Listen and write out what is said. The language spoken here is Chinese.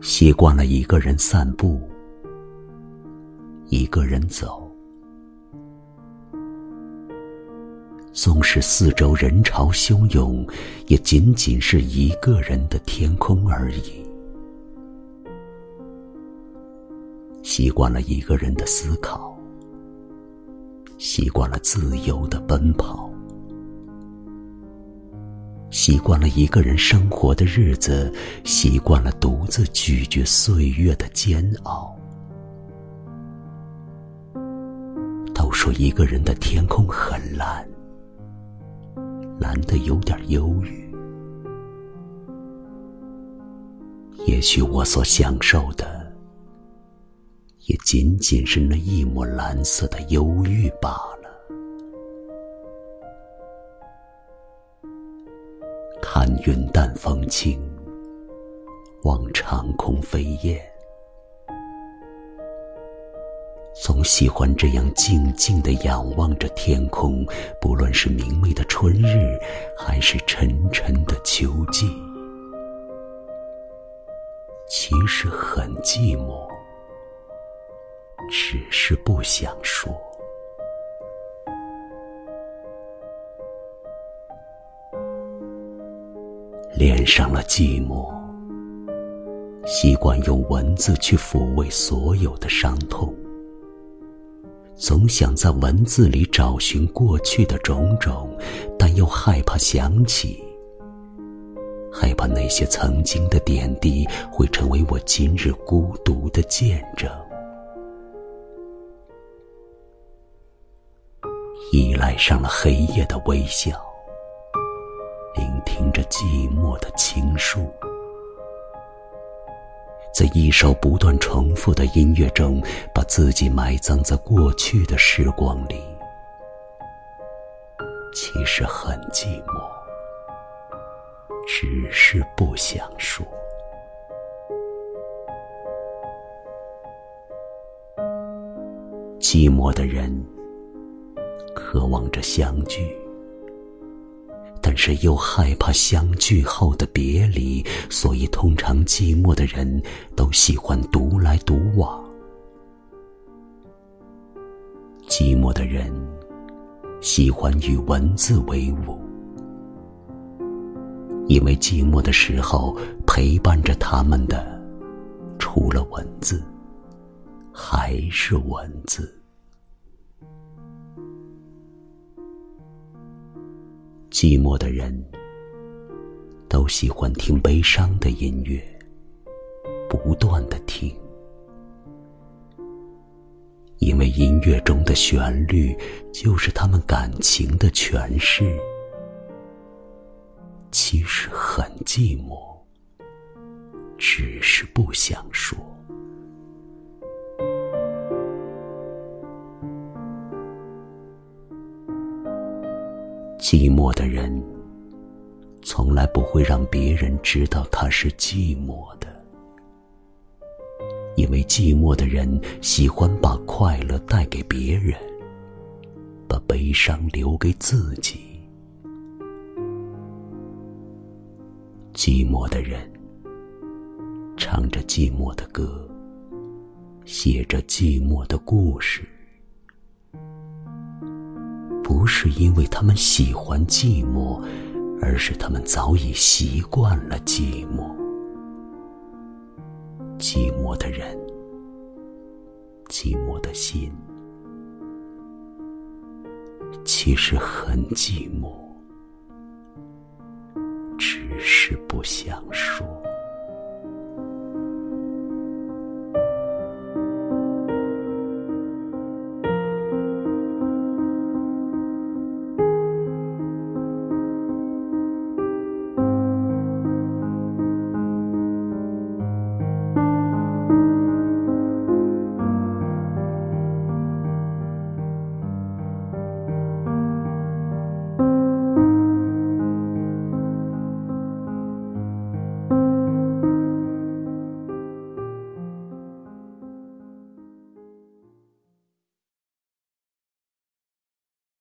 习惯了一个人散步，一个人走。纵使四周人潮汹涌，也仅仅是一个人的天空而已。习惯了一个人的思考，习惯了自由的奔跑，习惯了一个人生活的日子，习惯了独自咀嚼岁月的煎熬。都说一个人的天空很蓝。蓝的有点忧郁，也许我所享受的，也仅仅是那一抹蓝色的忧郁罢了。看云淡风轻，望长空飞雁。总喜欢这样静静的仰望着天空，不论是明媚的春日，还是沉沉的秋季。其实很寂寞，只是不想说。恋上了寂寞，习惯用文字去抚慰所有的伤痛。总想在文字里找寻过去的种种，但又害怕想起，害怕那些曾经的点滴会成为我今日孤独的见证。依赖上了黑夜的微笑，寂寞的情书。在一首不断重复的音乐中，把自己埋葬在过去的时光里，其实很寂寞，只是不想说。寂寞的人，渴望着相聚。是又害怕相聚后的别离，所以通常寂寞的人都喜欢独来独往。寂寞的人喜欢与文字为伍，因为寂寞的时候陪伴着他们的，除了文字，还是文字。寂寞的人都喜欢听悲伤的音乐，不断的听，因为音乐中的旋律就是他们感情的诠释。其实很寂寞，只是不想说。寂寞的人，从来不会让别人知道他是寂寞的，因为寂寞的人喜欢把快乐带给别人，把悲伤留给自己。寂寞的人，唱着寂寞的歌，写着寂寞的故事。不是因为他们喜欢寂寞，而是他们早已习惯了寂寞。寂寞的人，寂寞的心，其实很寂寞，只是不想说。